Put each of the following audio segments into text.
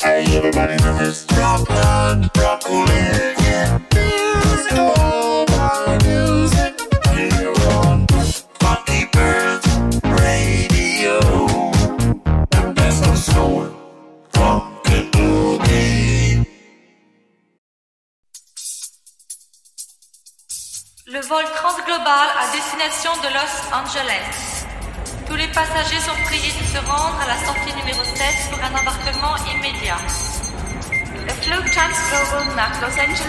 Hey, everybody know it's Dropland, Broccoli, yeah. There's all my music here on Funky Bird Radio. The best of soul, funky boogie. Le vol transglobal à destination de Los Angeles. Tous les passagers sont priés de se rendre à la sortie numéro 7 pour un embarquement immédiat. Global Los Angeles.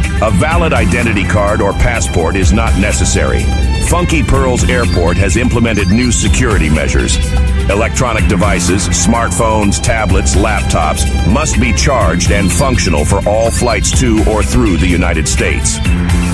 A valid identity card or passport is not necessary. Funky Pearls Airport has implemented new security measures. Electronic devices, smartphones, tablets, laptops must be charged and functional for all flights to or through the United States.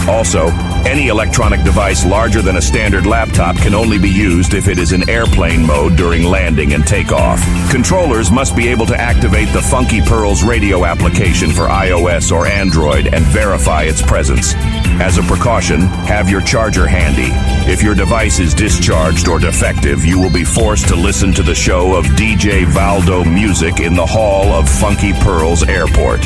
Also, any electronic device larger than a standard laptop can only be used if it is in airplane mode during landing and takeoff. Controllers must be able to activate the Funky Pearls radio application for iOS or Android and verify its presence. As a precaution, have your charger handy. If your device is discharged or defective, you will be forced to listen to the show of DJ Valdo music in the hall of Funky Pearls Airport.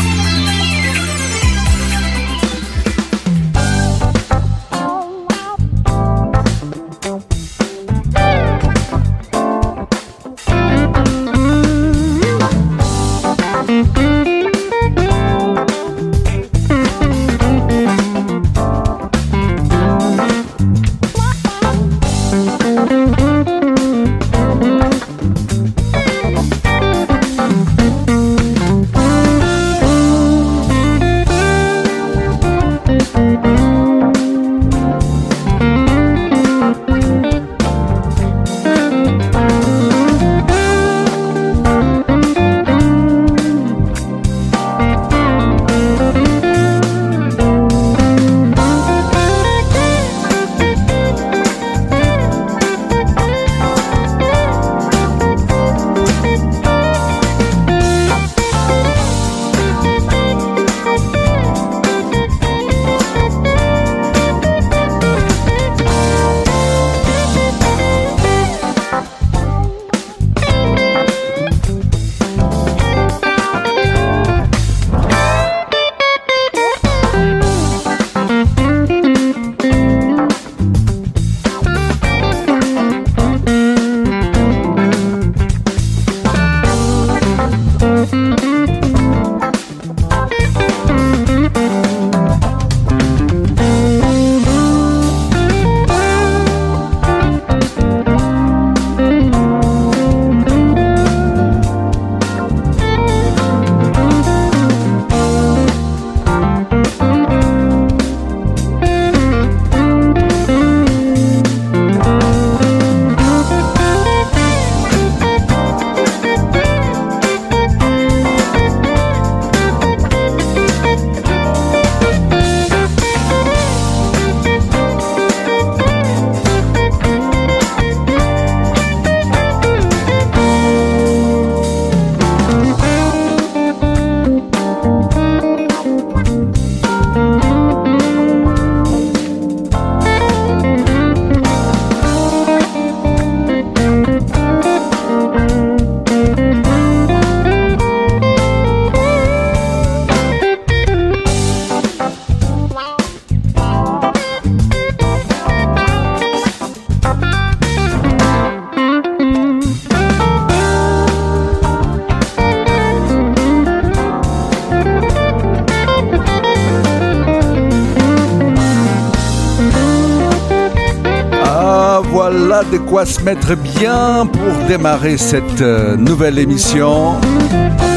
De quoi se mettre bien pour démarrer cette euh, nouvelle émission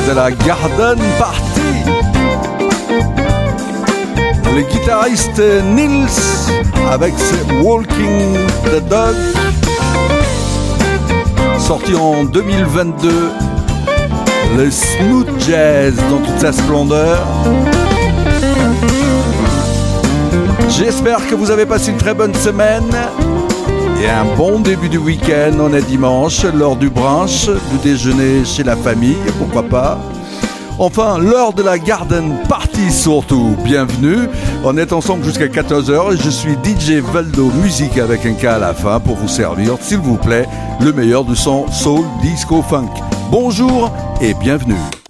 de la Garden Party. Le guitariste Nils avec ses Walking the Dog, sorti en 2022, le smooth jazz dans toute sa splendeur. J'espère que vous avez passé une très bonne semaine et un bon début du week-end. On est dimanche, l'heure du brunch, du déjeuner chez la famille, pourquoi pas. Enfin, l'heure de la garden party surtout. Bienvenue. On est ensemble jusqu'à 14h et je suis DJ Valdo Musique avec un K à la fin pour vous servir, s'il vous plaît, le meilleur du son soul, disco, funk. Bonjour et bienvenue.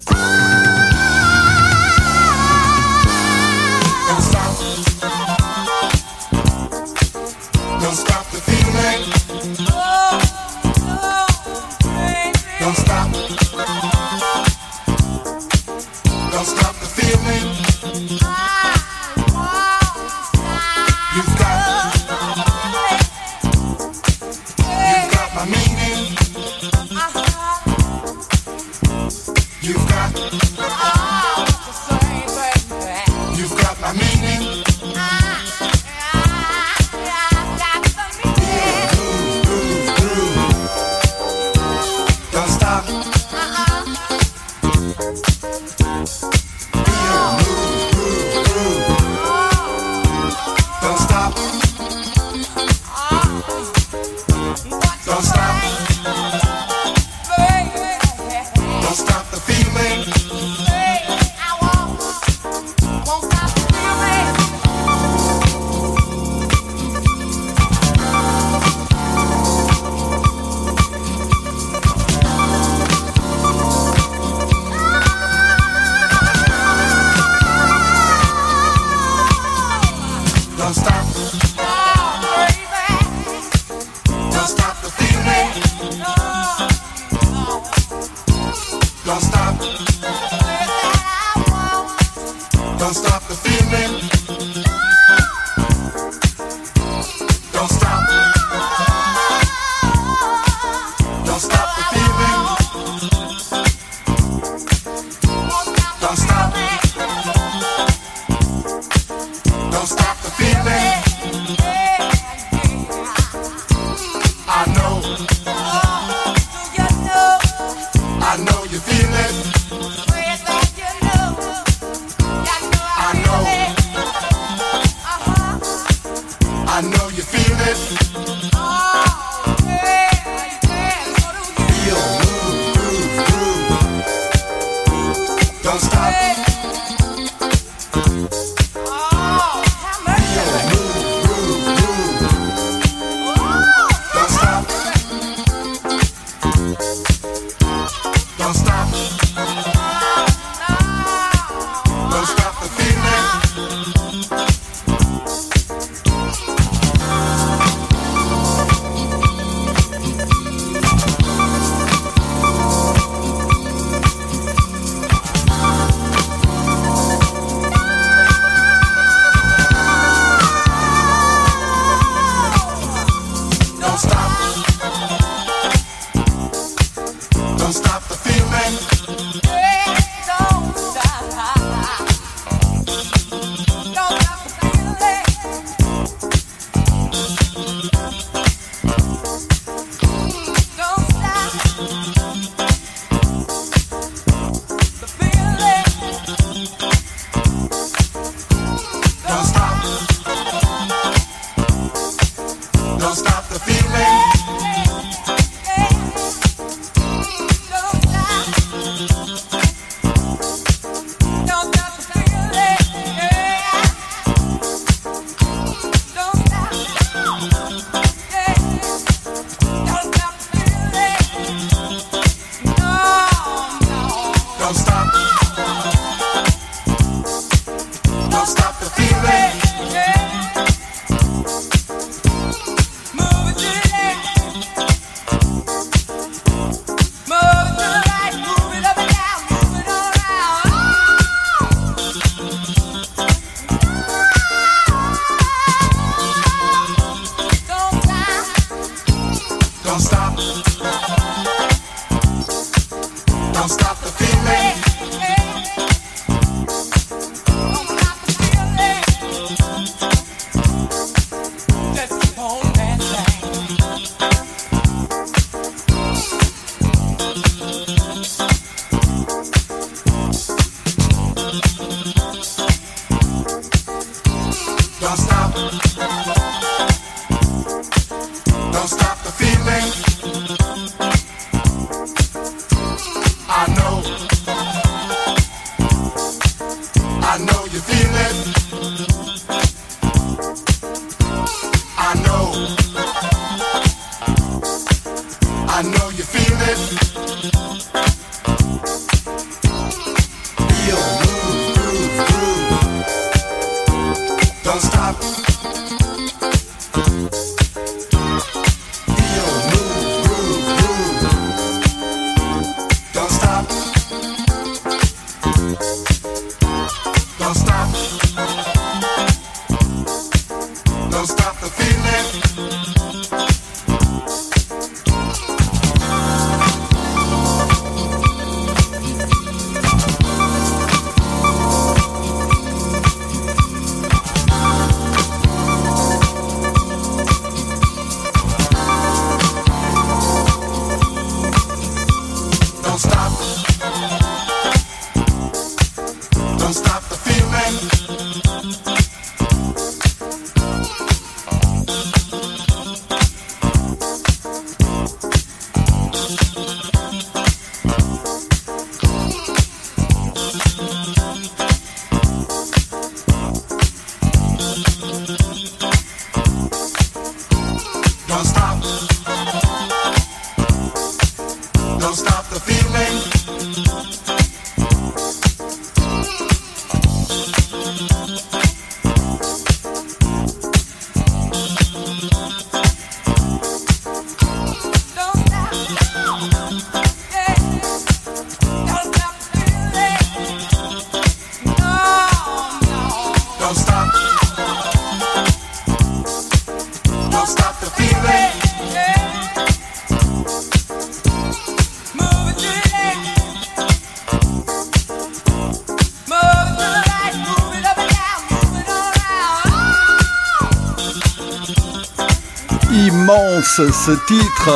Ce titre.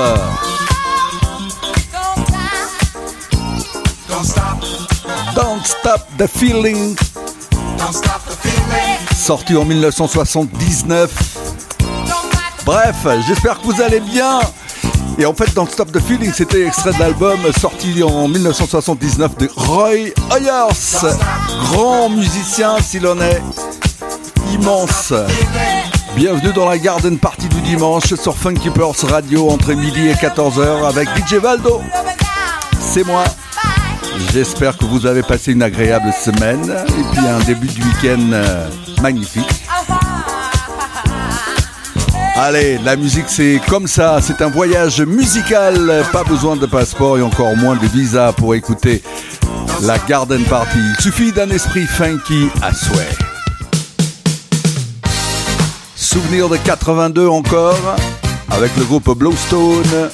Don't Stop the Feeling. Sorti en 1979. Bref, j'espère que vous allez bien. Et en fait, Don't Stop the Feeling, c'était extrait de l'album sorti en 1979 de Roy Ayers. Grand musicien s'il en est. Immense. Bienvenue dans la Garden Party dimanche sur Funky Pearls Radio entre midi et 14h avec DJ Valdo. C'est moi. J'espère que vous avez passé une agréable semaine et puis un début de week-end euh, magnifique. Allez, la musique c'est comme ça, c'est un voyage musical, pas besoin de passeport et encore moins de visa pour écouter la Garden Party. Il suffit d'un esprit funky à souhait. Souvenir de 82 encore, avec le groupe Blowstone,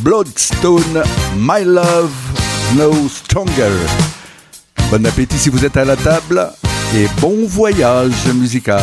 Bloodstone, My Love No Stronger. Bon appétit si vous êtes à la table et bon voyage musical.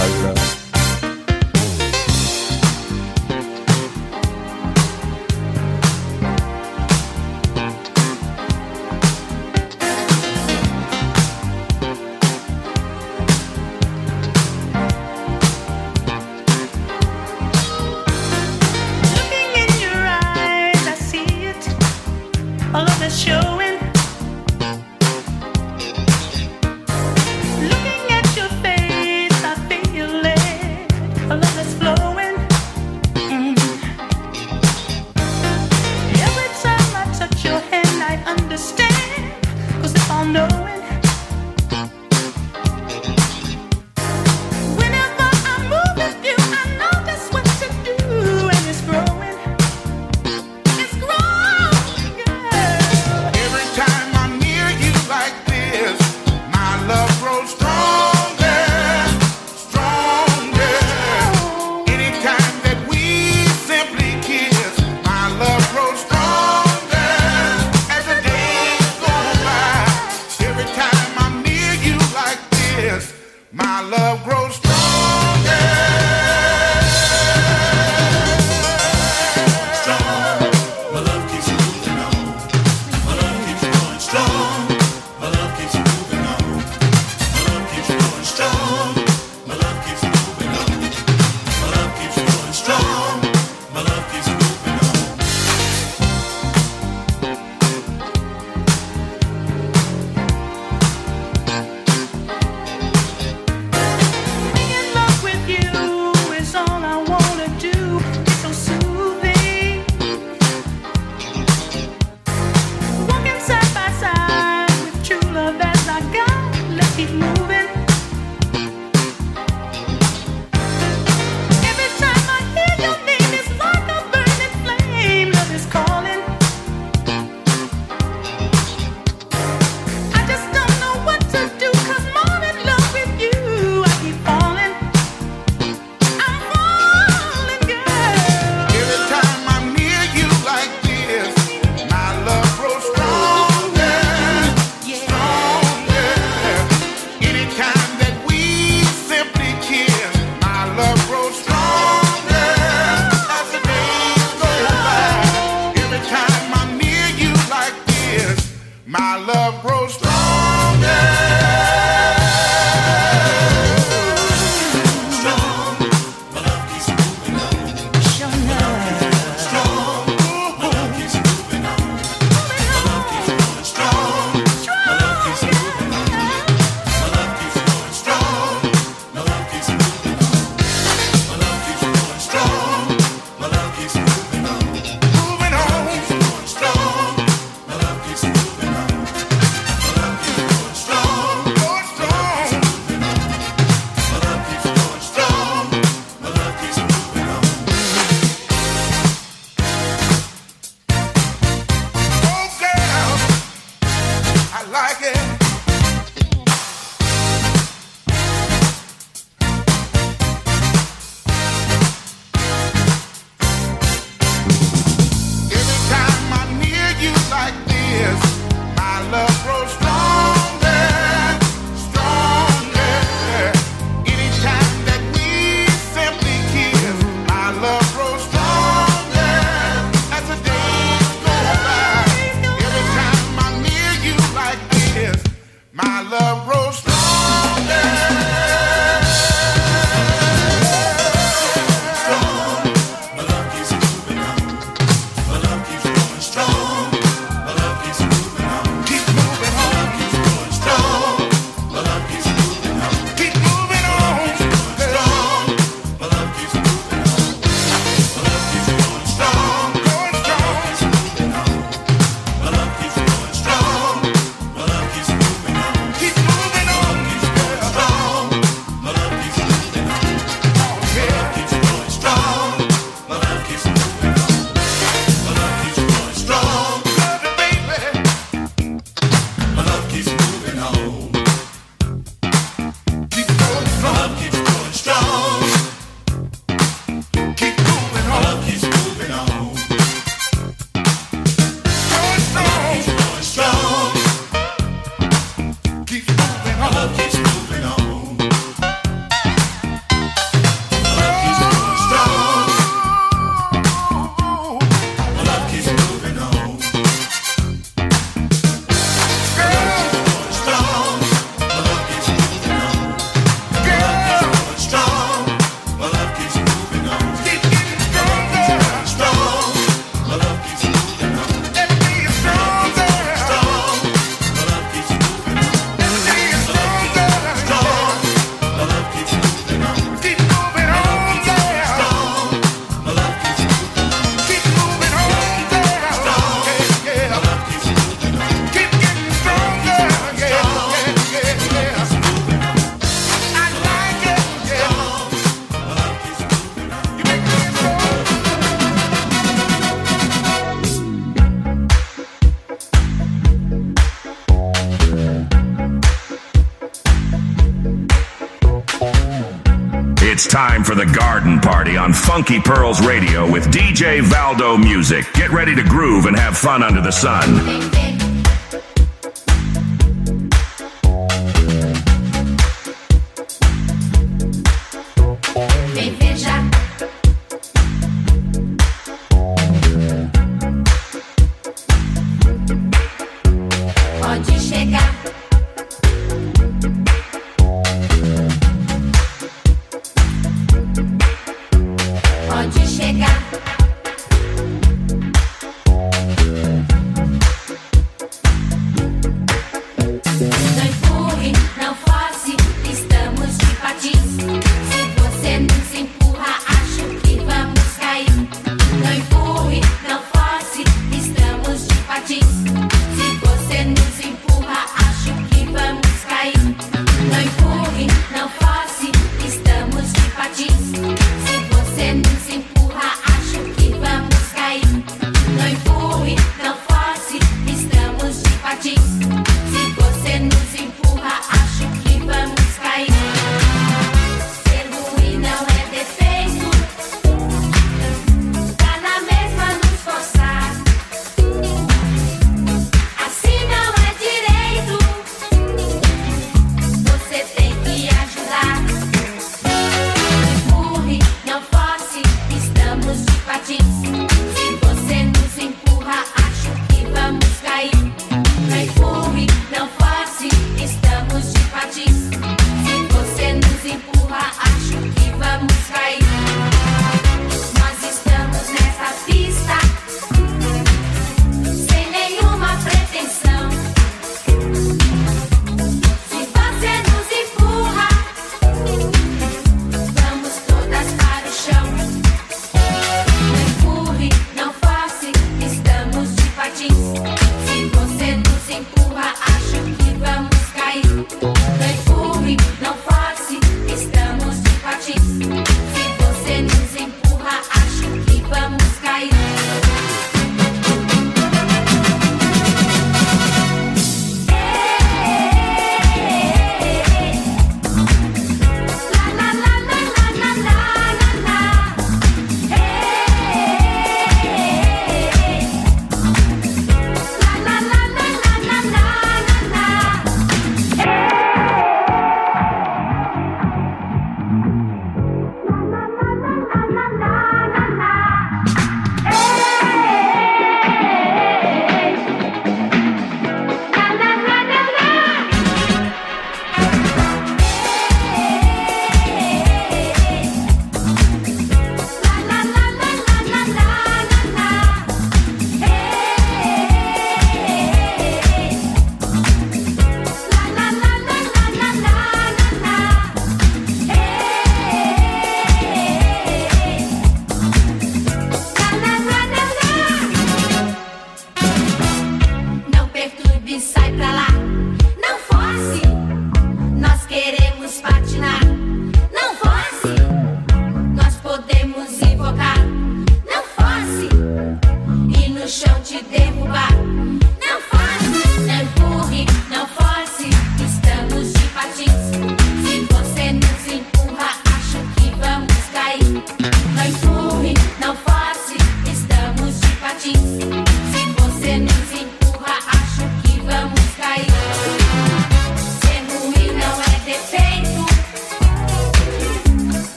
Funky Pearls Radio with DJ Valdo Music. Get ready to groove and have fun under the sun.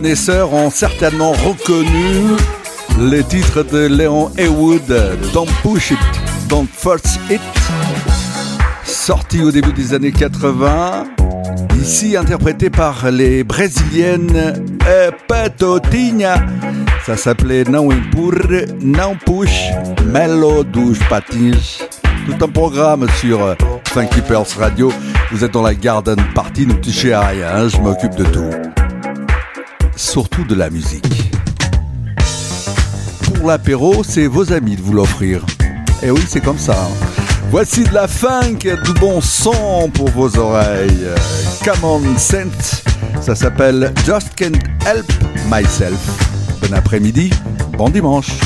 Connaisseurs ont certainement reconnu les titres de Léon Heywood, Don't Push It, Don't Force It, sorti au début des années 80, ici interprété par les brésiliennes Petotinha. Ça s'appelait Não Empurre, Não Push, Melo dos Patins. Tout un programme sur Funky Pearls Radio. Vous êtes dans la garden party, ne touchez à rien, hein, je m'occupe de tout surtout de la musique. Pour l'apéro, c'est vos amis de vous l'offrir. Et eh oui, c'est comme ça. Hein. Voici de la funk, du bon son pour vos oreilles. Come on, Saint. Ça s'appelle Just Can't Help Myself. Bon après-midi, bon dimanche.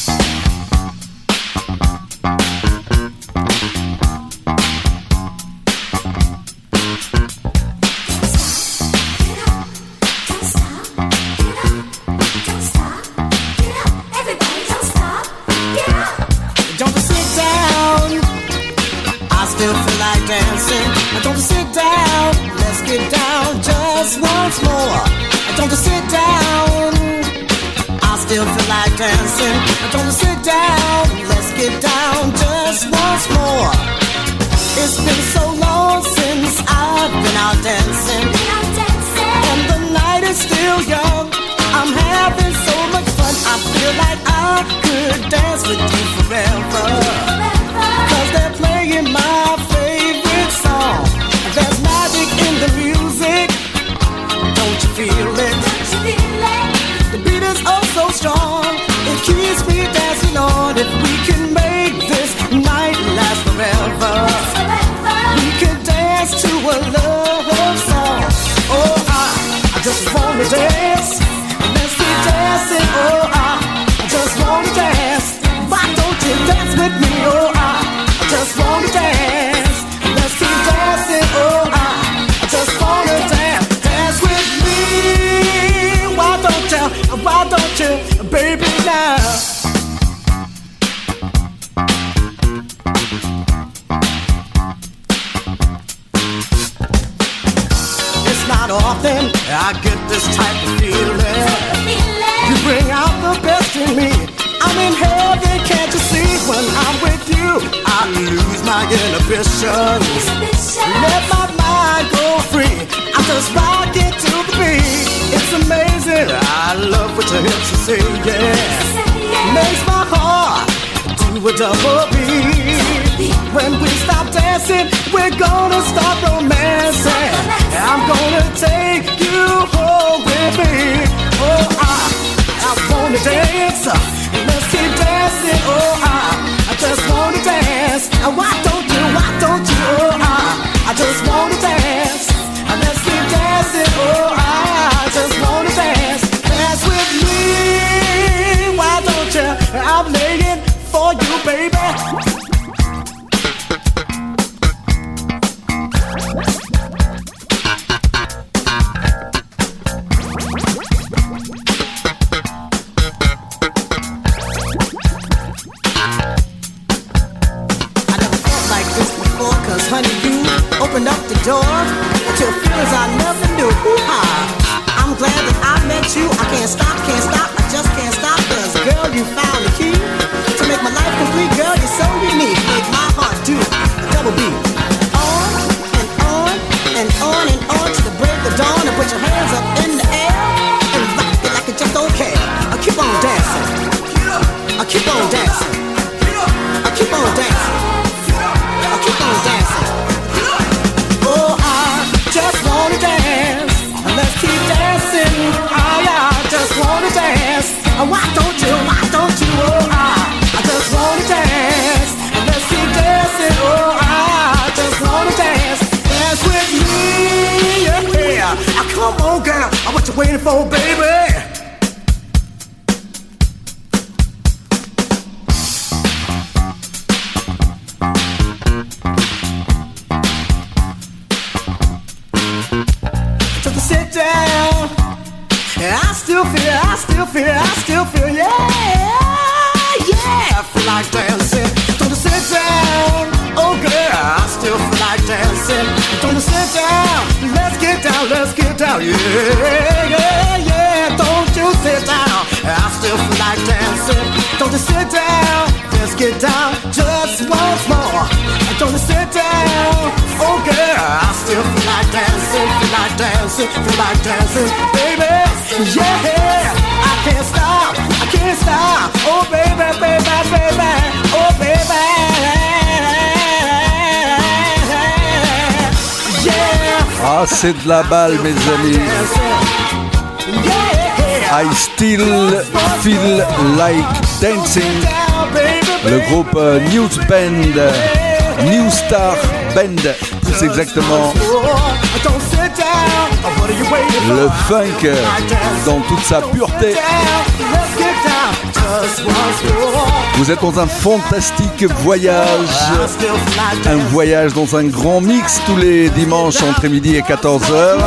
gonna stop la balle, mes amis. I still feel like dancing. Le groupe euh, News Band, New Star Band, c'est exactement le funk dans toute sa pureté. Vous êtes dans un fantastique voyage, un voyage dans un grand mix tous les dimanches entre midi et 14h.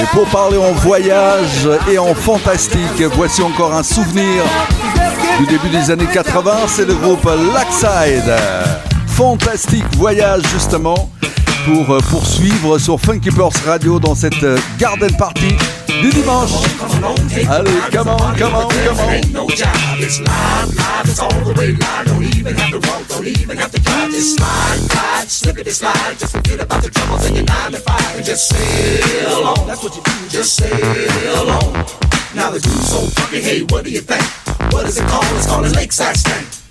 Et pour parler en voyage et en fantastique, voici encore un souvenir du début des années 80, c'est le groupe Lackside. Fantastique voyage justement pour euh, poursuivre sur Funky Radio dans cette euh, garden party du dimanche. Allez, come on, come on, come on. No job, it's live, live, it's all the way live. Don't even have to walk, don't even have to drive. Just slide, slide, slippity slide. Just forget about the troubles in your nine to five and just sail on. That's what you do, just sail on. Now the dude's so fucking, hey, what do you think? What is it called? It's called a lakeside stank.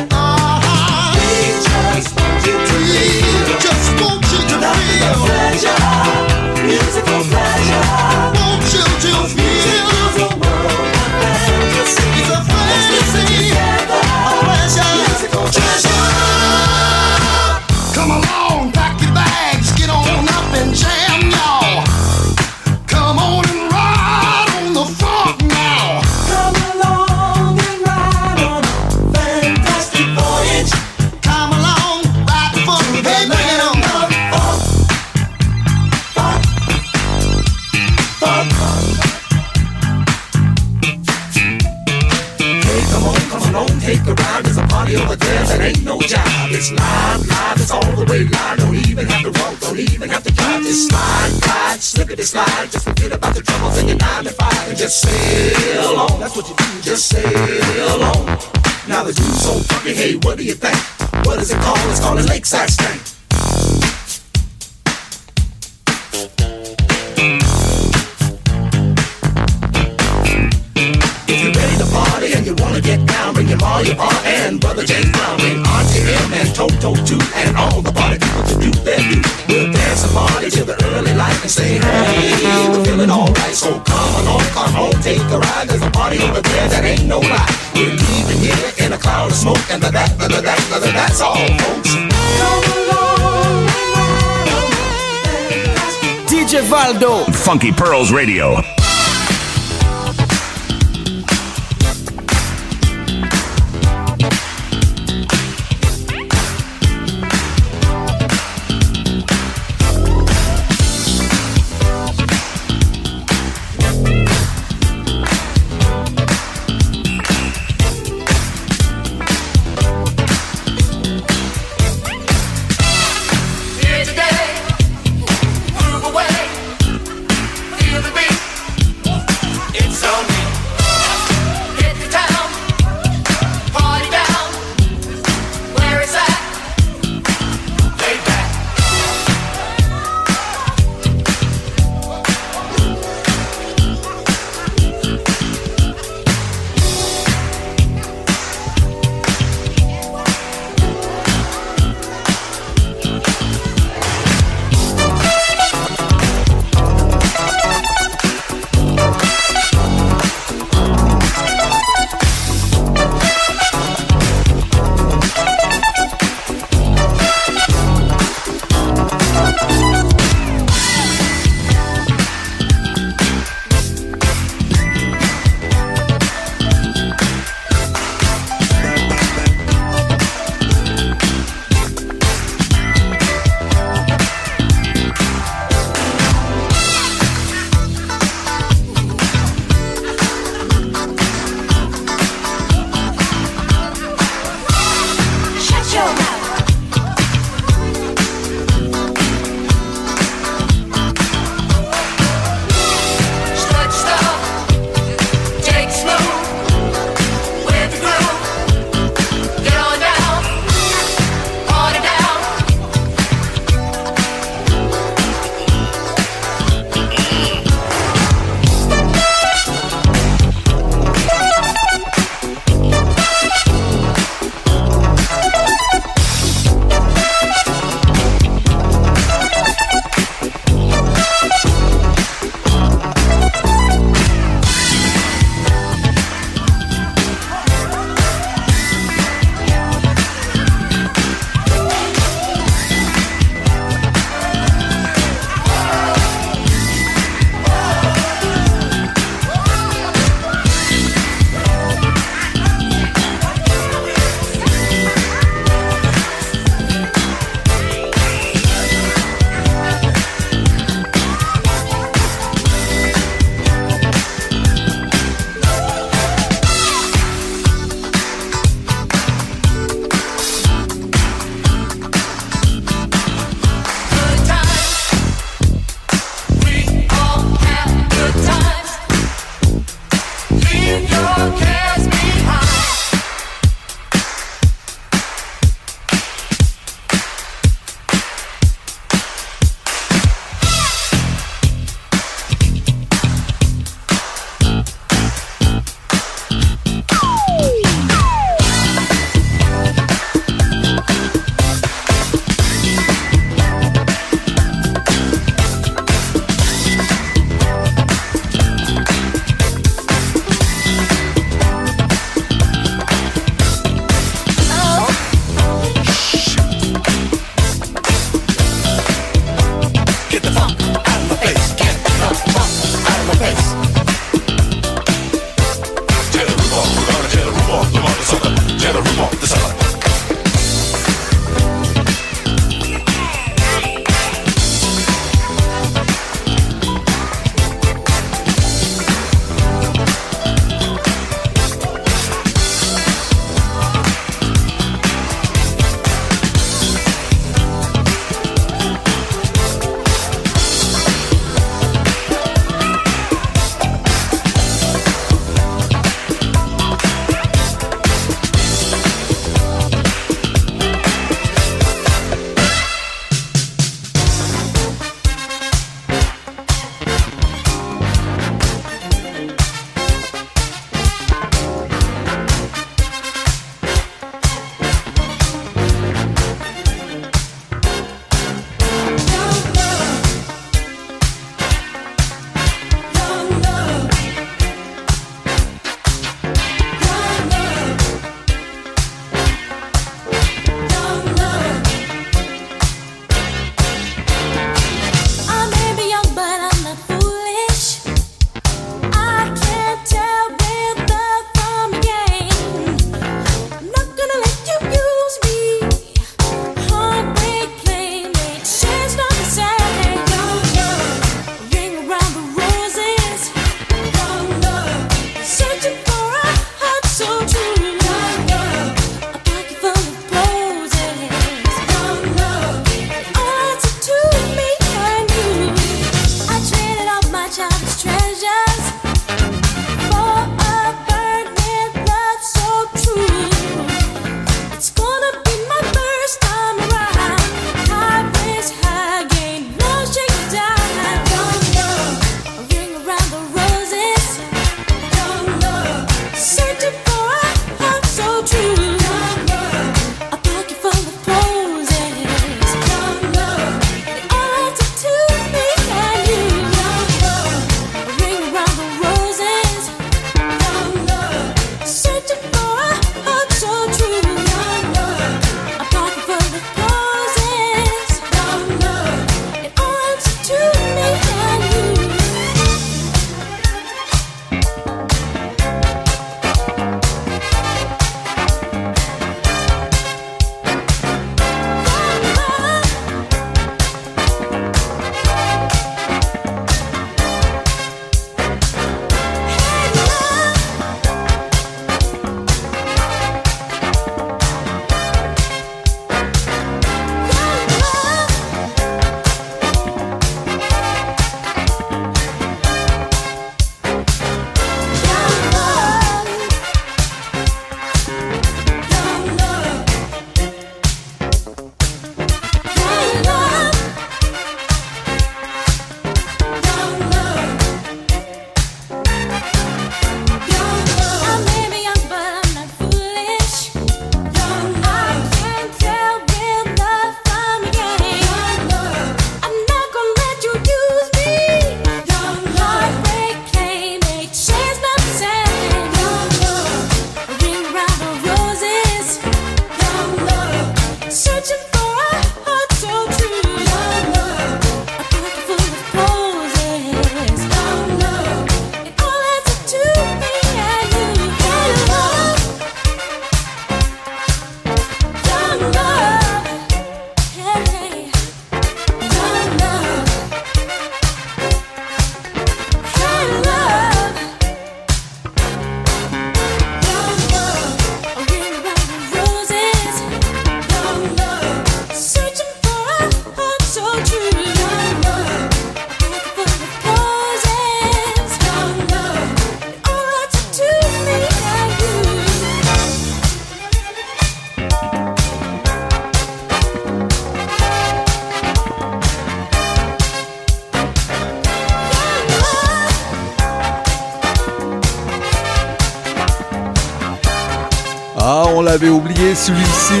Oublié celui-ci.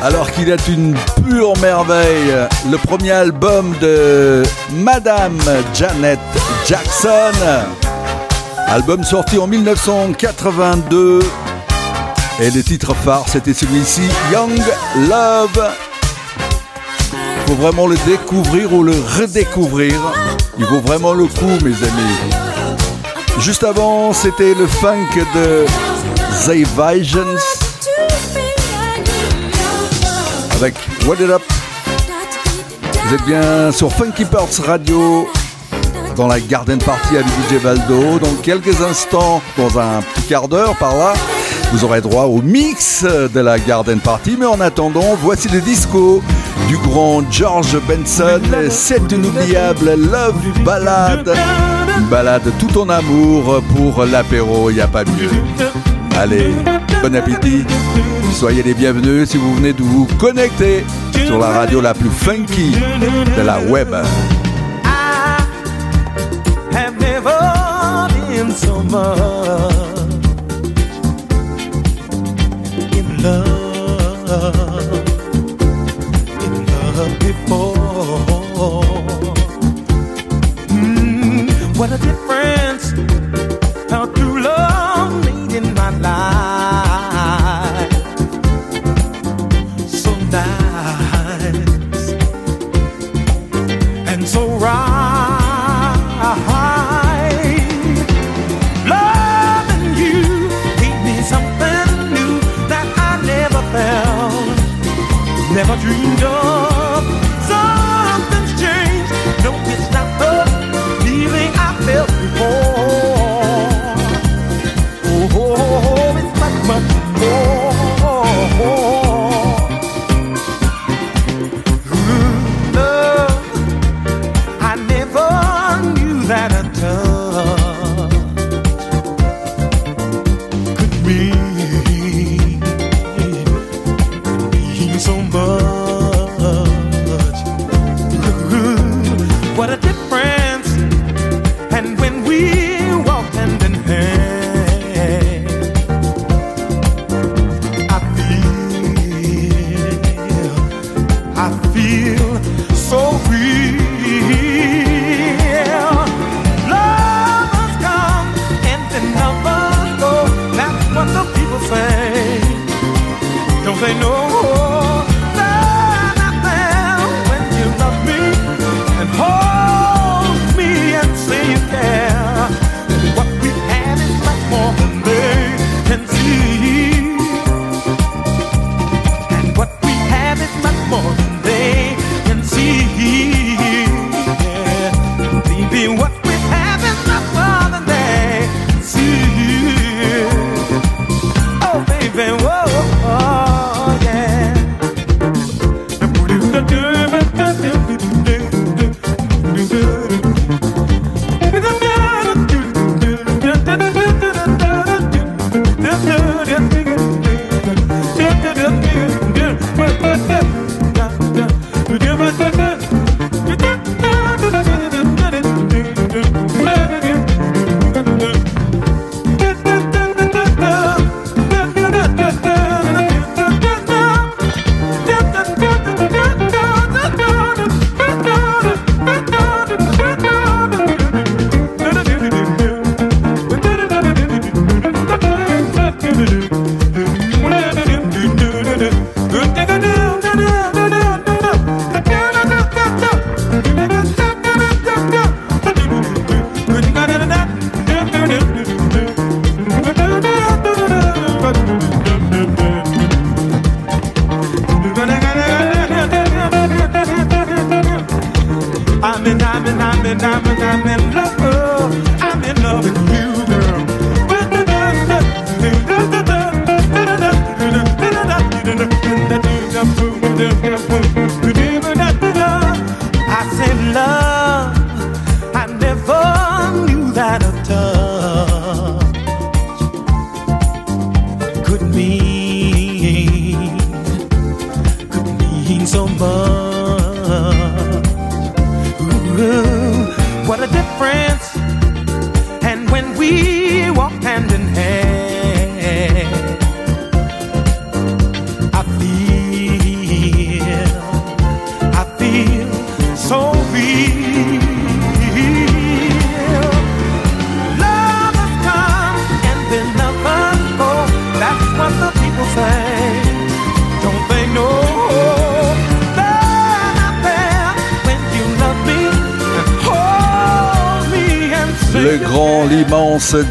Alors qu'il est une pure merveille. Le premier album de Madame Janet Jackson. Album sorti en 1982. Et le titre phare, c'était celui-ci, Young Love. Il faut vraiment le découvrir ou le redécouvrir. Il vaut vraiment le coup, mes amis. Juste avant, c'était le funk de The Visions avec What It Up. Vous êtes bien sur Funky Parts Radio dans la Garden Party avec DJ Valdo. Dans quelques instants, dans un petit quart d'heure par là, vous aurez droit au mix de la Garden Party. Mais en attendant, voici le disco du grand George Benson. C'est une oubliable Love Ballade. Une balade tout en amour pour l'apéro, il n'y a pas mieux. Allez, bon appétit. Soyez les bienvenus si vous venez de vous connecter sur la radio la plus funky de la web.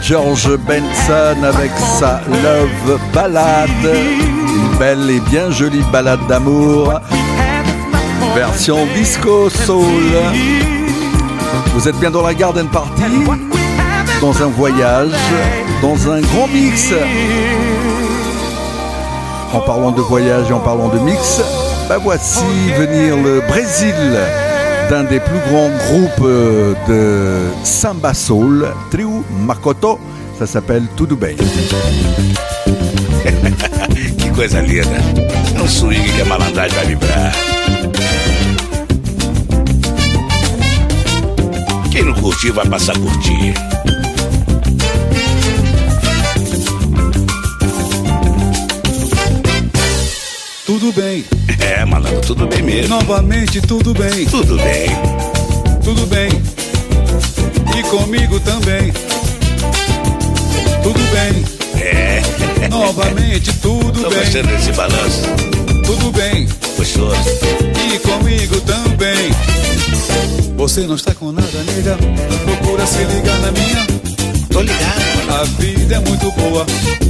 George Benson avec sa Love Ballade. Une belle et bien jolie balade d'amour. Version disco soul. Vous êtes bien dans la garden party, dans un voyage, dans un grand mix. En parlant de voyage et en parlant de mix, bah voici venir le Brésil d'un des plus grands groupes euh, de samba soul, Trio Makoto. Ça s'appelle Tudo Bem. Que coisa linda. É um swing que a malandragem vai vibrar. Quem não curtir vai passar a curtir. Tudo bem, É, malandro, tudo bem mesmo. novamente tudo bem, Tudo bem. tudo bem. E comigo também. Tudo bem, É. novamente tudo Tô bem, gostando desse balanço. tudo bem. Gostoso. E comigo também. Você não está com nada, nega. Procura se ligar na minha. Tô ligado. A vida é muito boa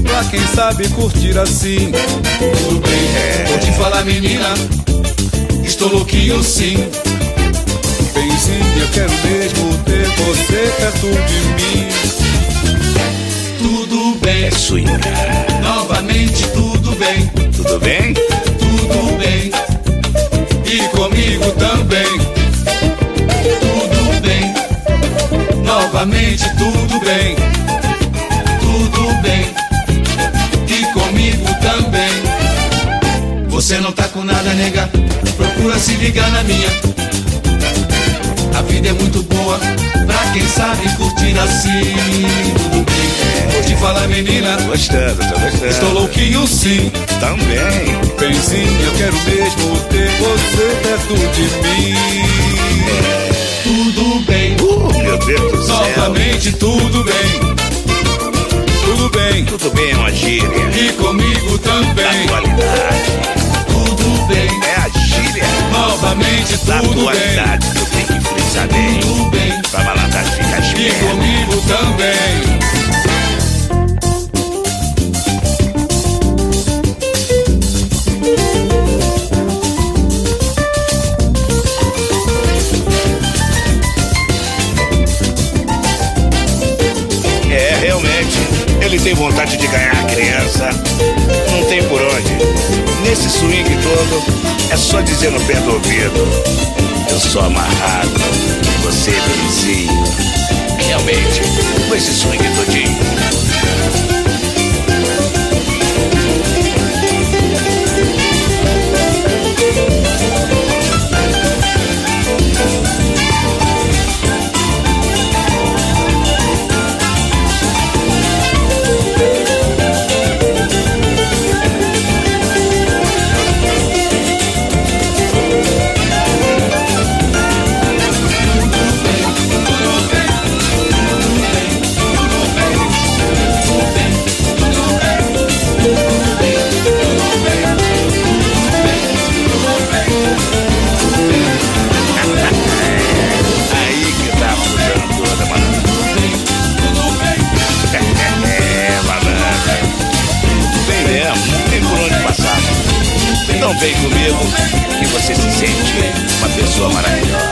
pra quem sabe curtir assim. Tudo bem, vou te falar, menina. Estou louquinho sim. Benzinho, eu quero mesmo ter você perto de mim. Tudo bem, É swingar. novamente tudo bem, Tudo bem? tudo bem. E comigo também. Novamente tudo bem, tudo bem. E comigo também. Você não tá com nada, nega. Procura se ligar na minha. A vida é muito boa pra quem sabe curtir assim. Tudo bem, vou te falar, menina. Tô gostando, tô gostando. Estou louquinho sim. Também. Benzinho, eu quero mesmo ter você perto de mim. Deus do céu. novamente tudo bem. Tudo bem, Tudo bem, é uma gíria. e comigo também. atualidade. Tudo bem, É a gíria novamente tudo bem. atualidade. Tu tem que frisar bem. Tudo bem, Pra malandragem ficar e esperto. comigo também. Ele tem vontade de ganhar a criança. Não tem por onde. Nesse swing todo, é só dizer no pé do ouvido. Eu sou amarrado. Você, vizinho. Realmente, com esse swing todinho. Então vem comigo e você se sente uma pessoa maravilhosa.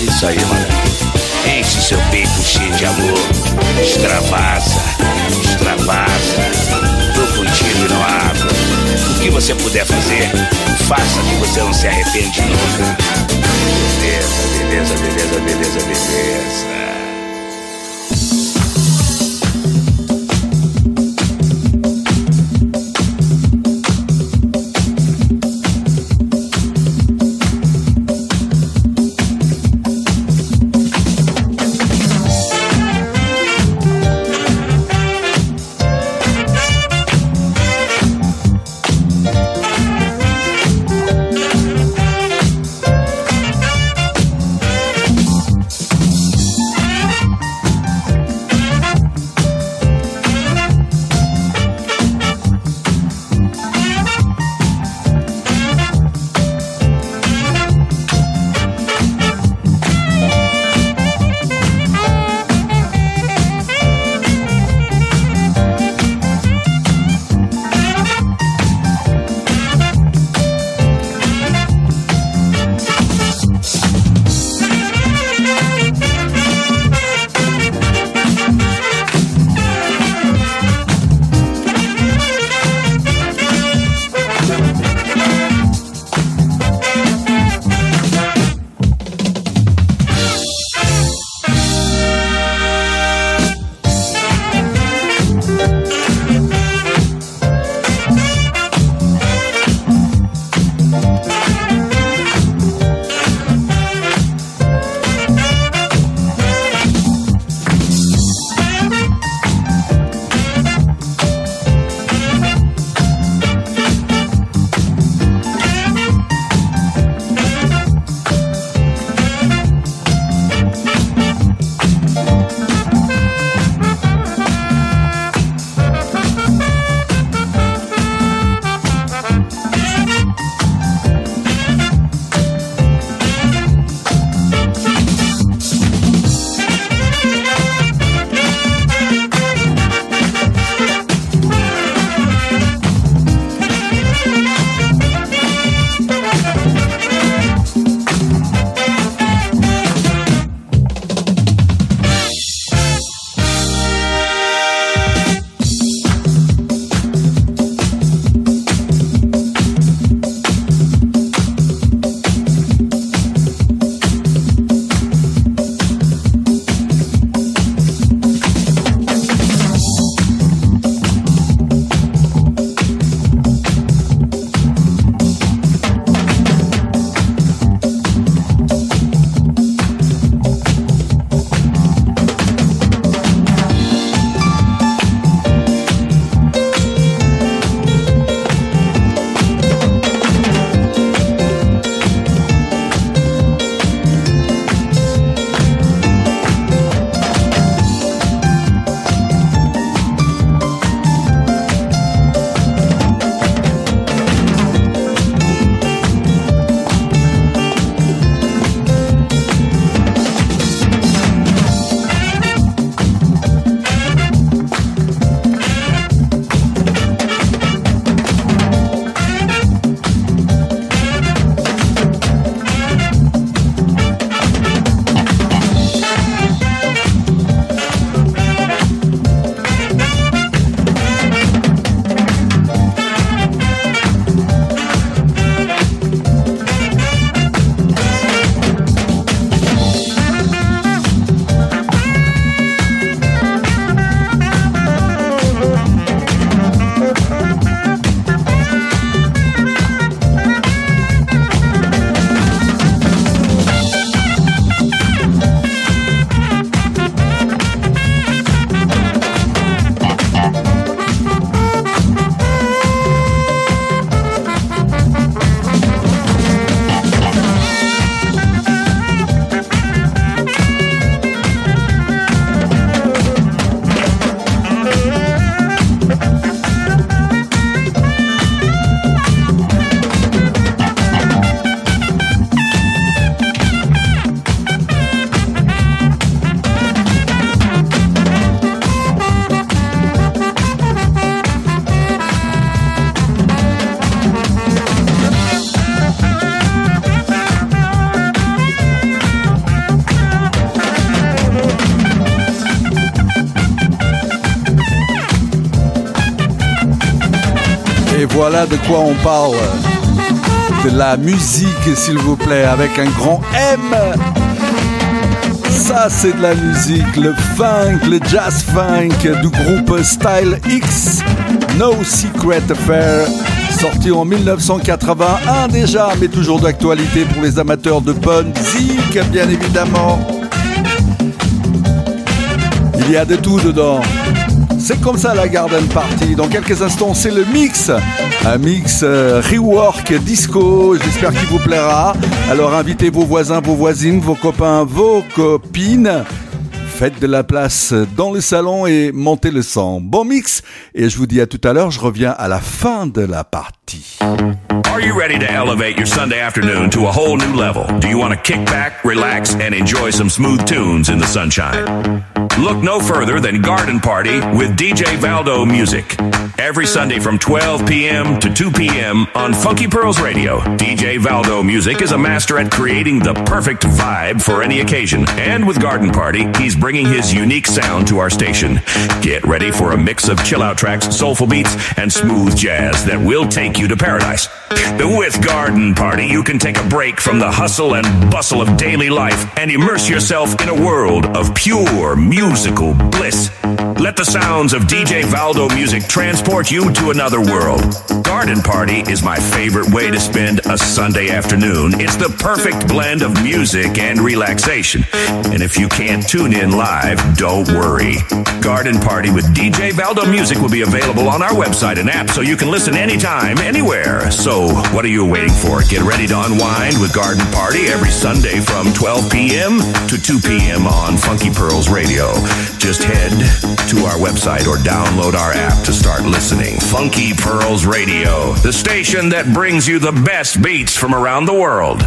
Isso aí, malandro. Enche seu peito cheio de amor. Extravasa. O que você puder fazer, faça que você não se arrepende nunca. Beleza, beleza, beleza, beleza, beleza. Et voilà de quoi on parle. De la musique, s'il vous plaît, avec un grand M. Ça, c'est de la musique, le funk, le jazz funk du groupe Style X, No Secret Affair, sorti en 1981 déjà, mais toujours d'actualité pour les amateurs de bonne musique, bien évidemment. Il y a de tout dedans. C'est comme ça la Garden Party. Dans quelques instants, c'est le mix. Un mix euh, rework disco. J'espère qu'il vous plaira. Alors invitez vos voisins, vos voisines, vos copains, vos copines. Faites de la place dans le salon et montez le son. Bon mix. Et je vous dis à tout à l'heure. Je reviens à la fin de la partie. Are you ready to elevate your Sunday afternoon to a whole new level? Do you want to kick back, relax, and enjoy some smooth tunes in the sunshine? Look no further than Garden Party with DJ Valdo Music. Every Sunday from 12 p.m. to 2 p.m. on Funky Pearls Radio. DJ Valdo Music is a master at creating the perfect vibe for any occasion. And with Garden Party, he's bringing his unique sound to our station. Get ready for a mix of chill out tracks, soulful beats, and smooth jazz that will take you to paradise. The With Garden Party, you can take a break from the hustle and bustle of daily life and immerse yourself in a world of pure musical bliss. Let the sounds of DJ Valdo music transport you to another world. Garden Party is my favorite way to spend a Sunday afternoon. It's the perfect blend of music and relaxation. And if you can't tune in live, don't worry. Garden Party with DJ Valdo Music will be available on our website and app so you can listen anytime, anywhere. So, what are you waiting for? Get ready to unwind with Garden Party every Sunday from 12 p.m. to 2 p.m. on Funky Pearls Radio. Just head to our website or download our app to start listening. Funky Pearls Radio, the station that brings you the best beats from around the world.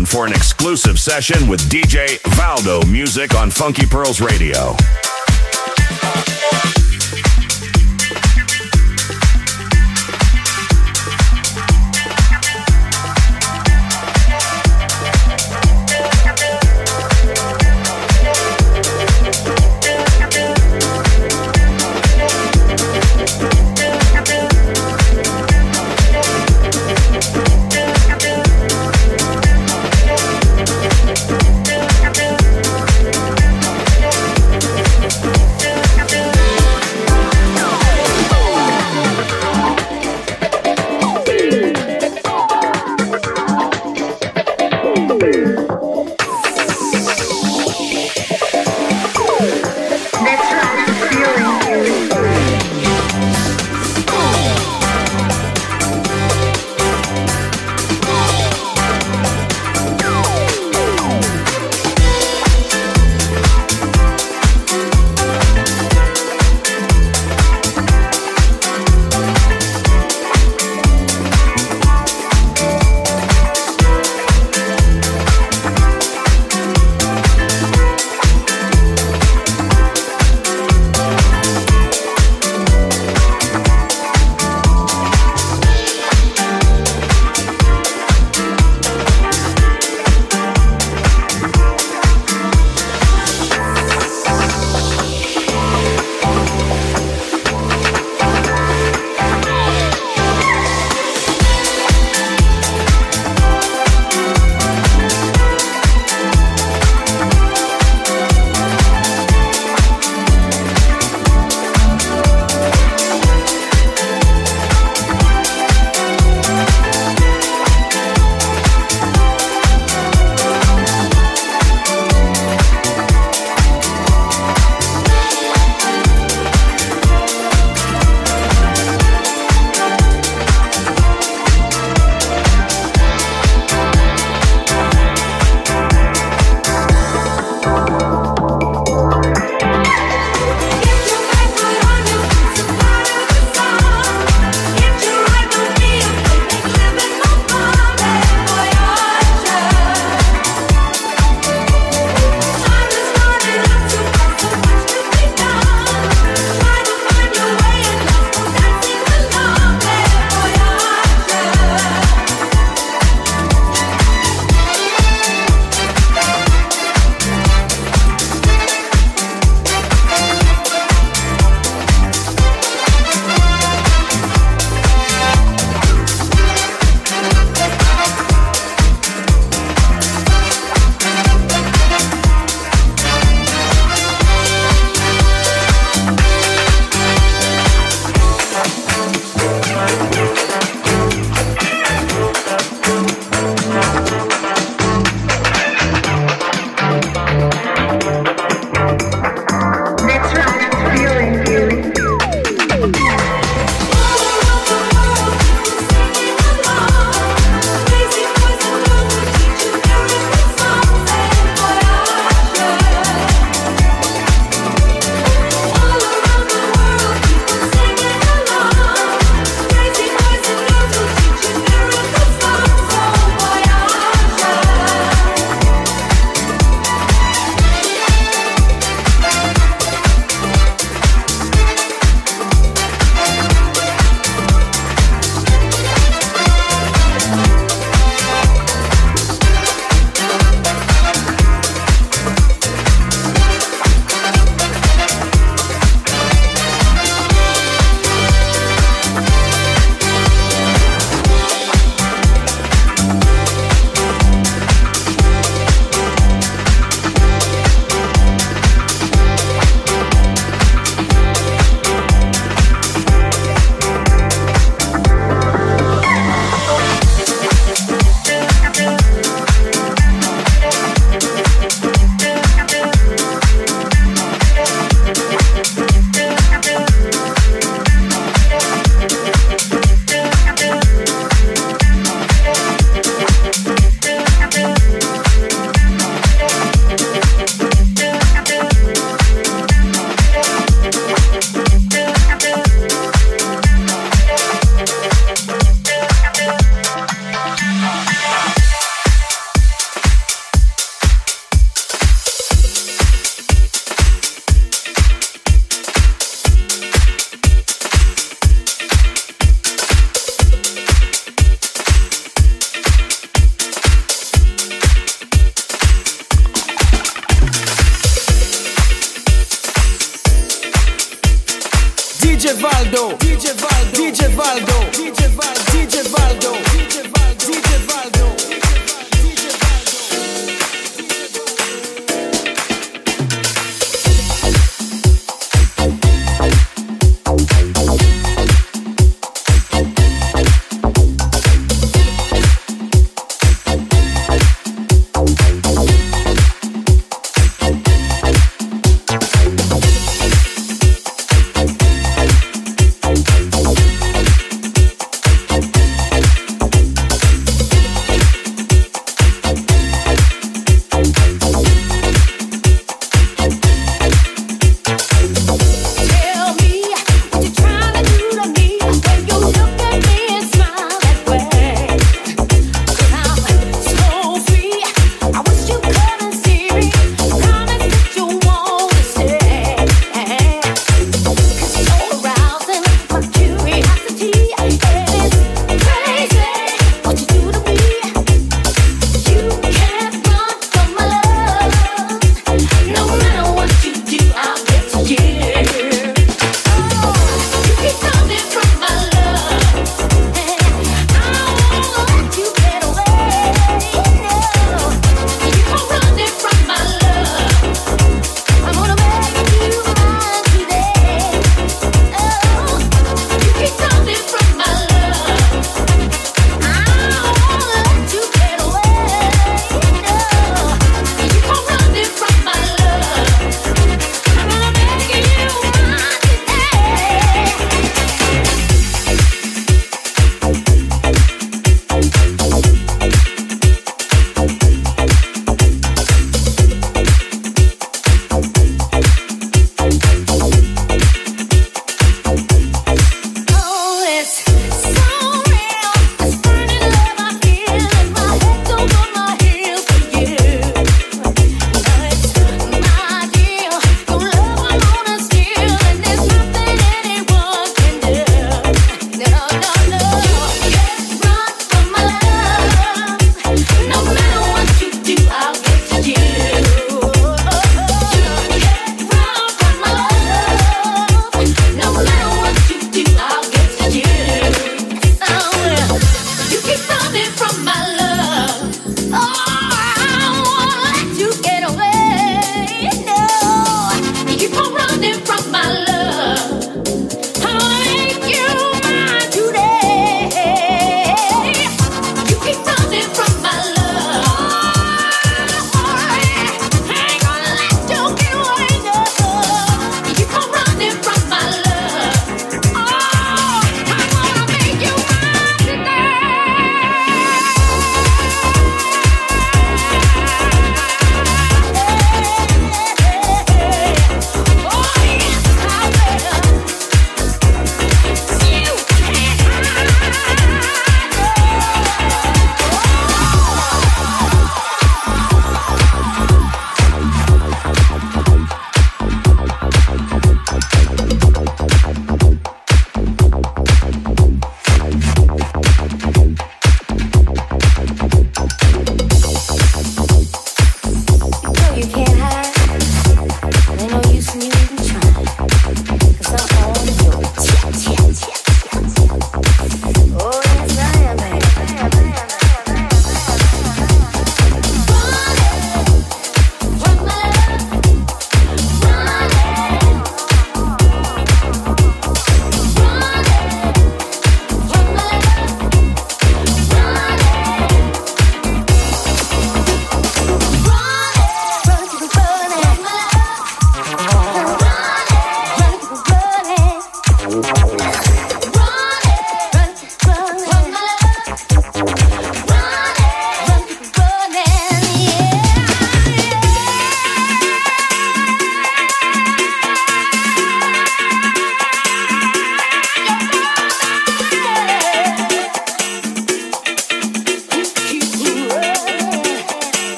Noon for an exclusive session with DJ Valdo Music on Funky Pearls Radio.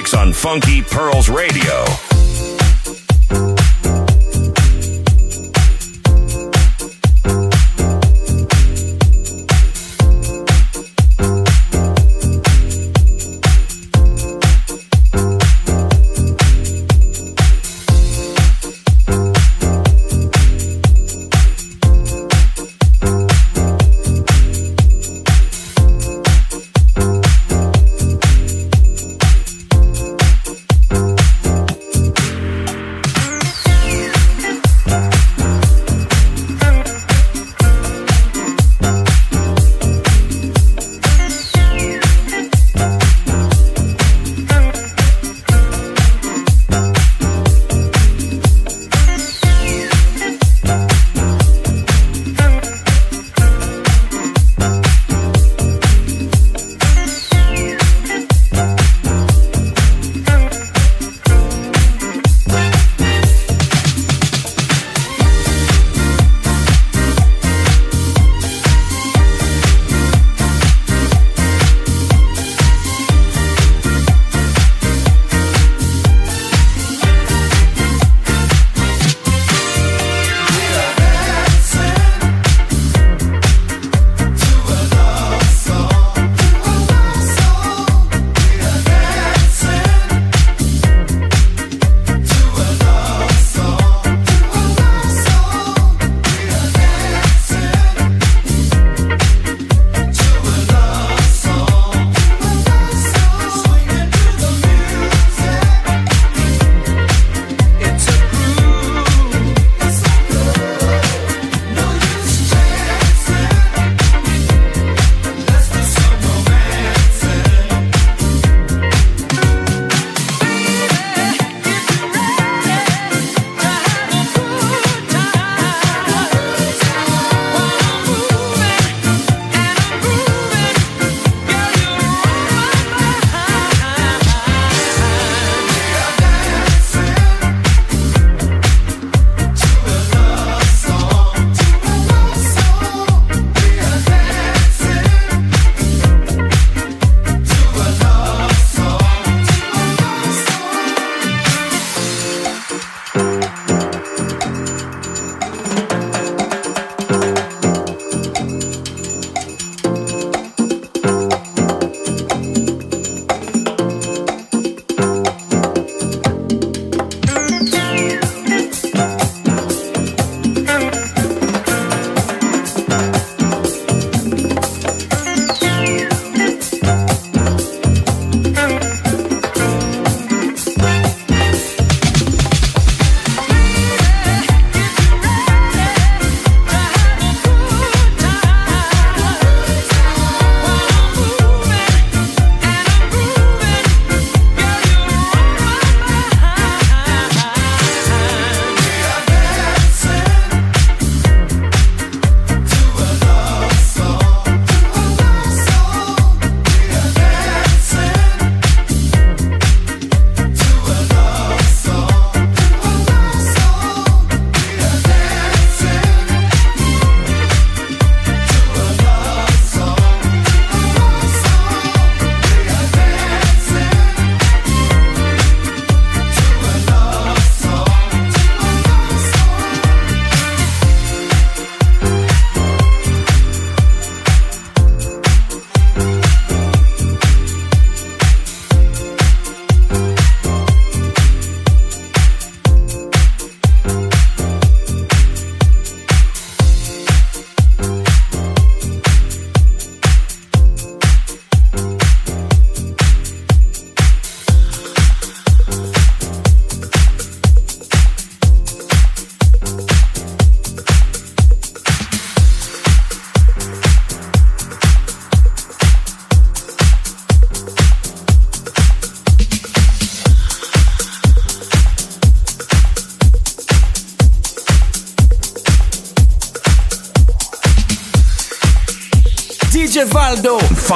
Mix on Funky Pearls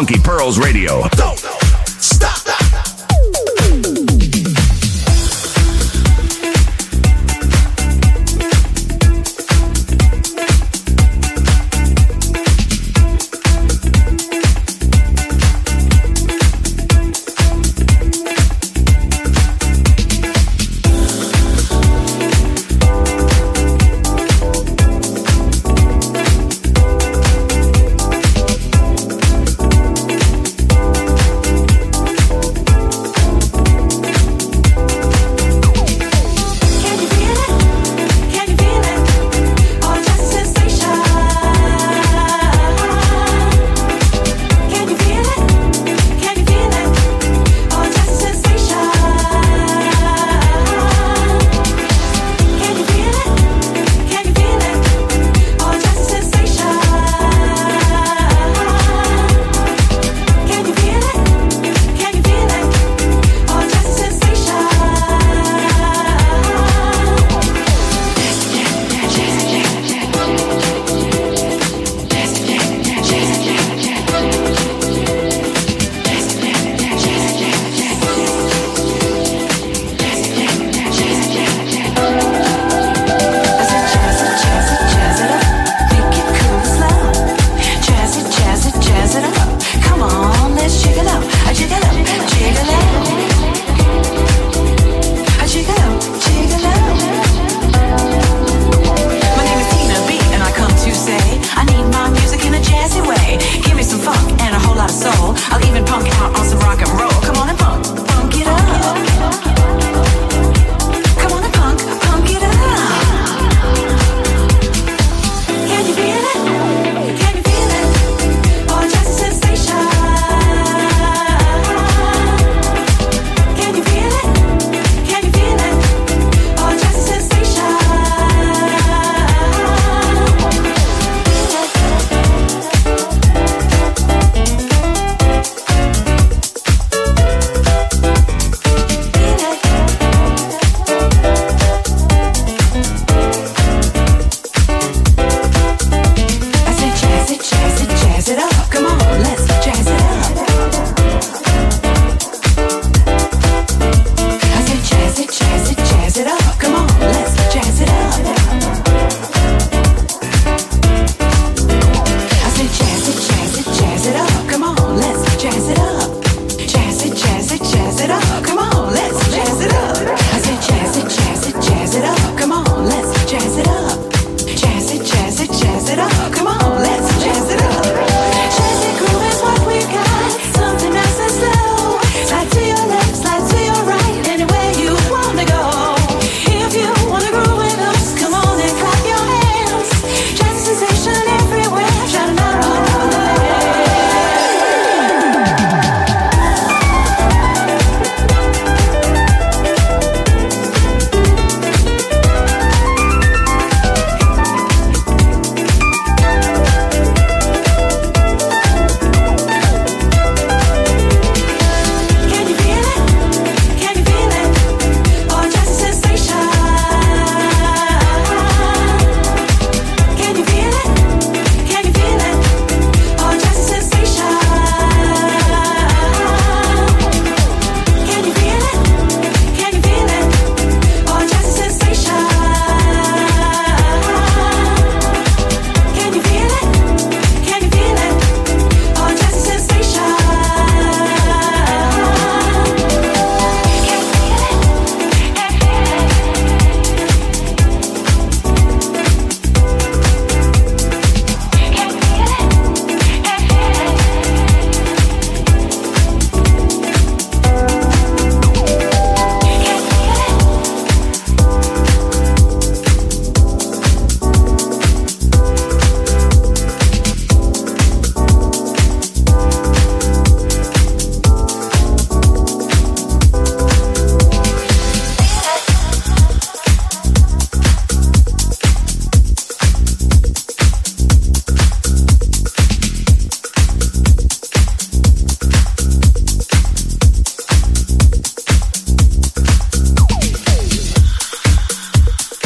Funky Pearls Radio.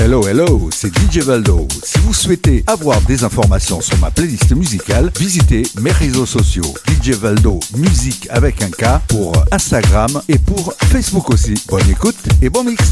Hello, hello, c'est DJ Valdo. Si vous souhaitez avoir des informations sur ma playlist musicale, visitez mes réseaux sociaux. DJ Valdo, musique avec un K pour Instagram et pour Facebook aussi. Bonne écoute et bon mix.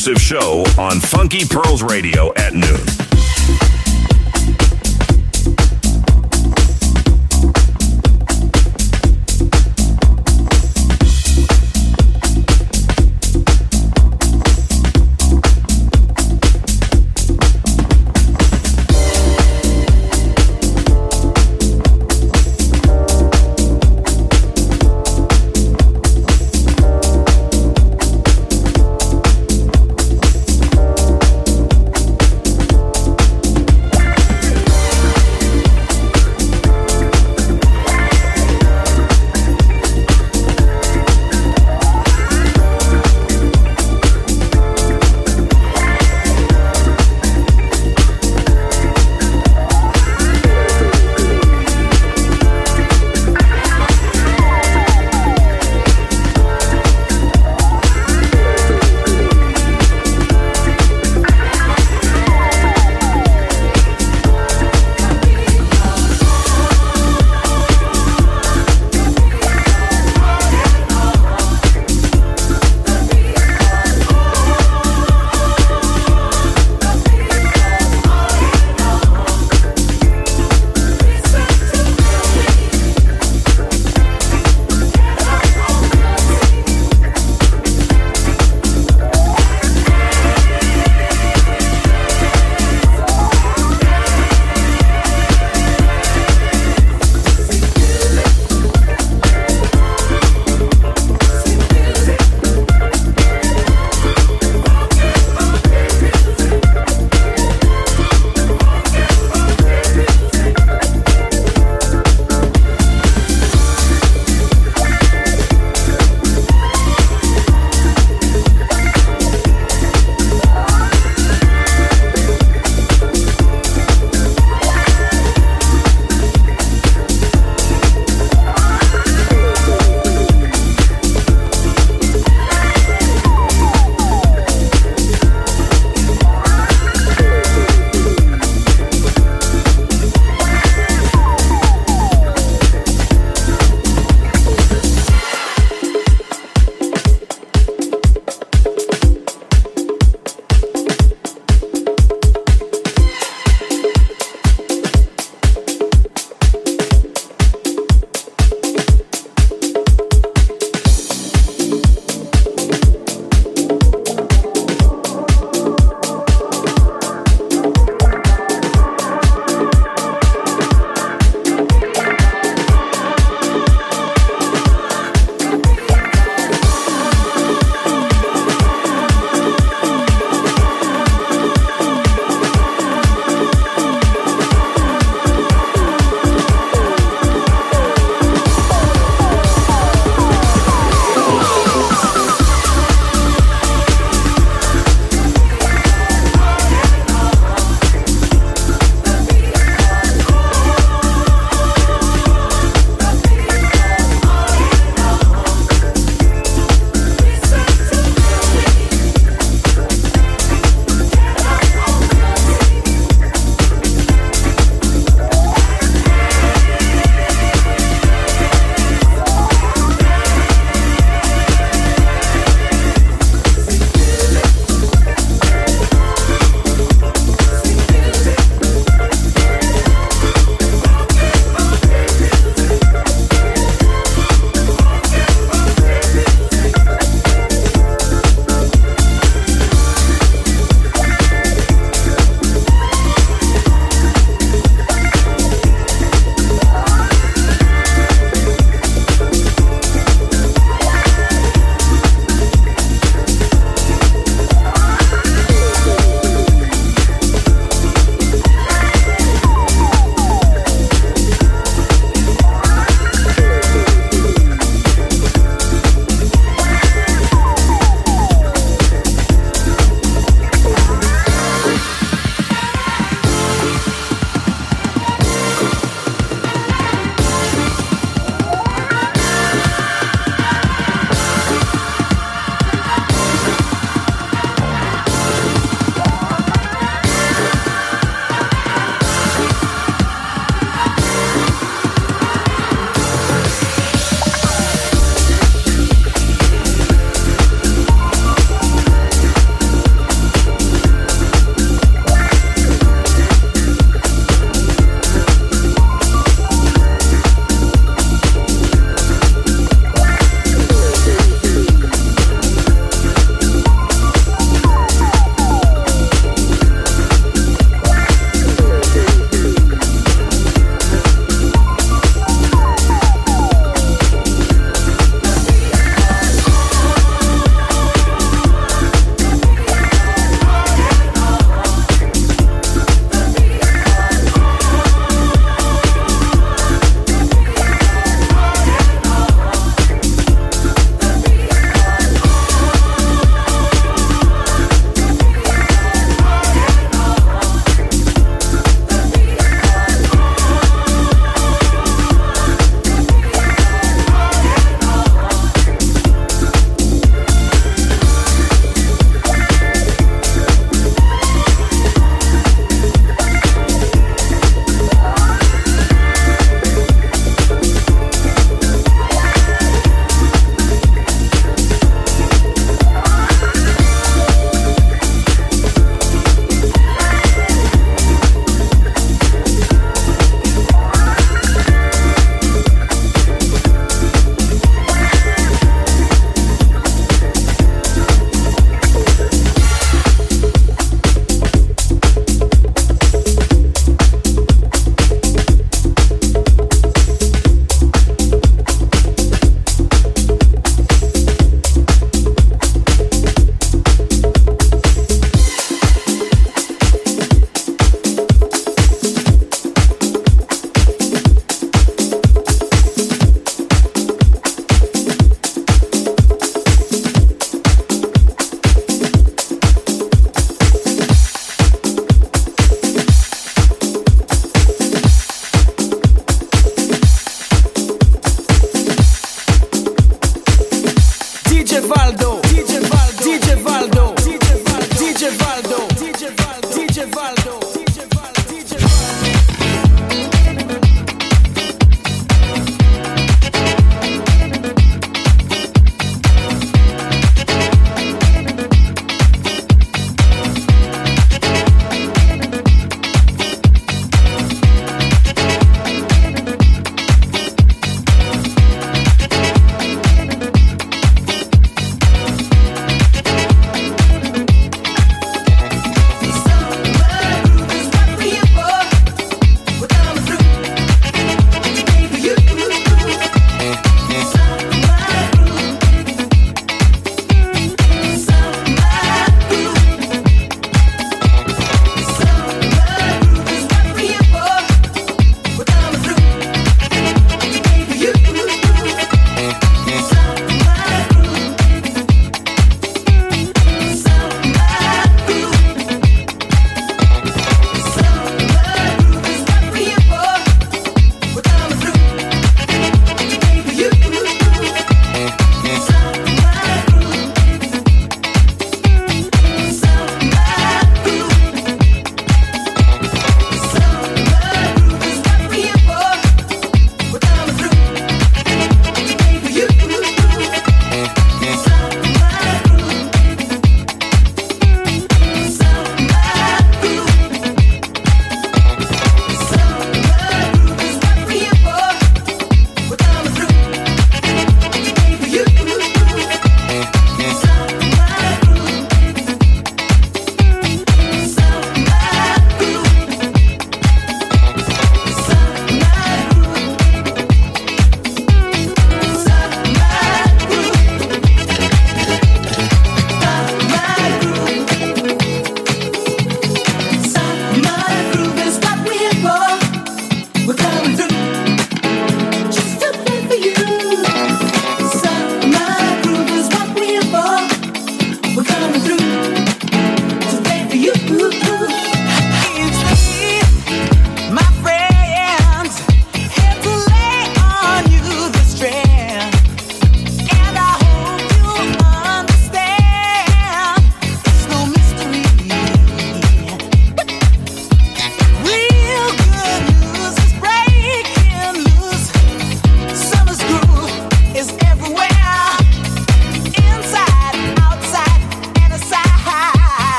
Exclusive show on Funky Pearls Radio at noon.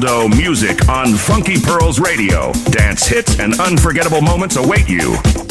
DJ Music on Funky Pearls Radio. Dance hits and unforgettable moments await you.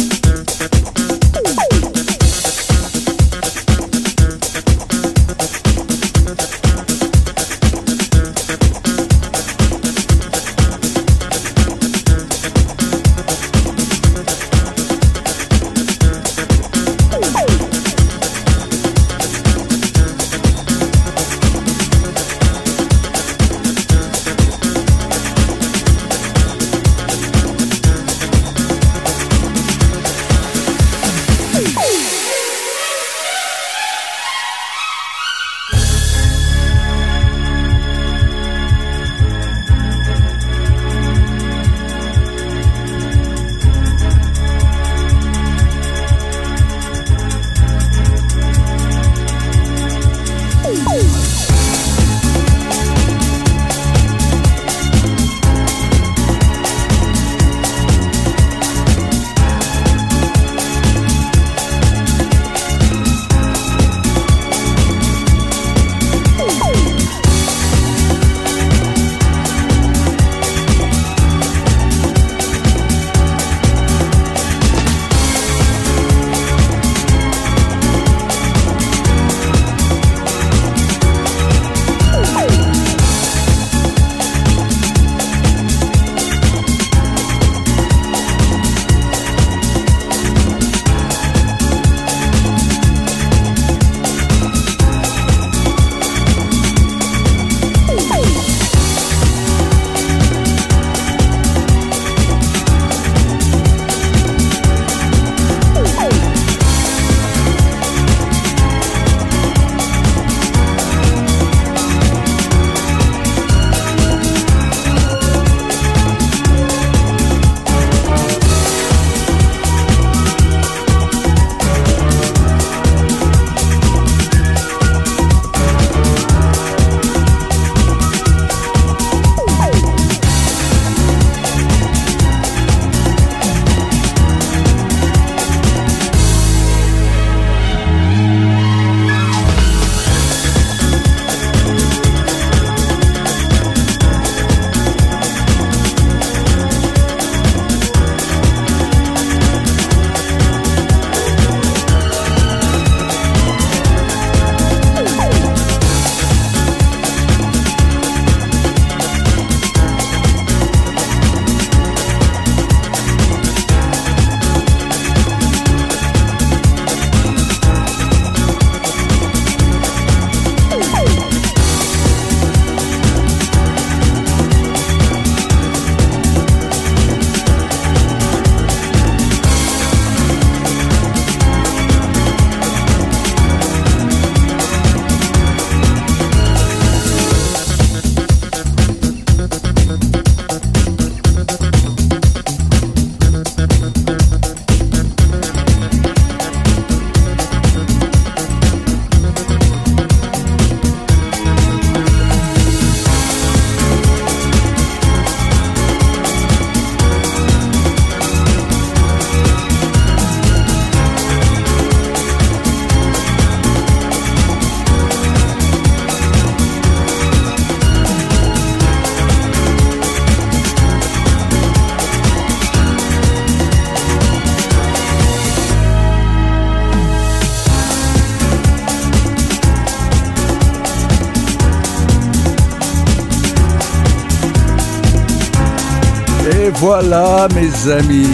Voilà mes amis,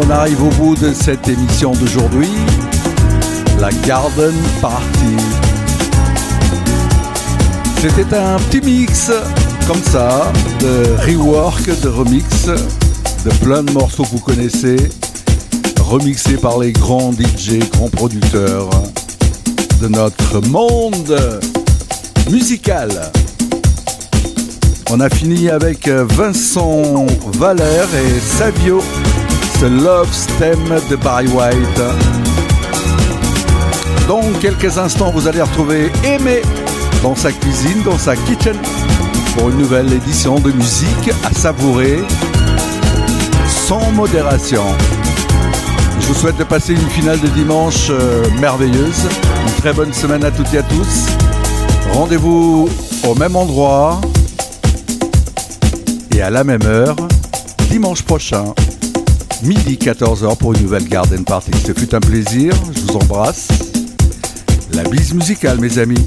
on arrive au bout de cette émission d'aujourd'hui, la Garden Party. C'était un petit mix comme ça de rework, de remix, de plein de morceaux que vous connaissez, remixés par les grands DJ, grands producteurs de notre monde musical. On a fini avec Vincent Valère et Savio, ce Love Stem de Barry White. Dans quelques instants, vous allez retrouver Aimé dans sa cuisine, dans sa kitchen, pour une nouvelle édition de musique à savourer sans modération. Je vous souhaite de passer une finale de dimanche euh, merveilleuse. Une très bonne semaine à toutes et à tous. Rendez-vous au même endroit et à la même heure dimanche prochain, midi 14h pour une nouvelle Garden Party. Ce fut un plaisir, je vous embrasse. La bise musicale mes amis.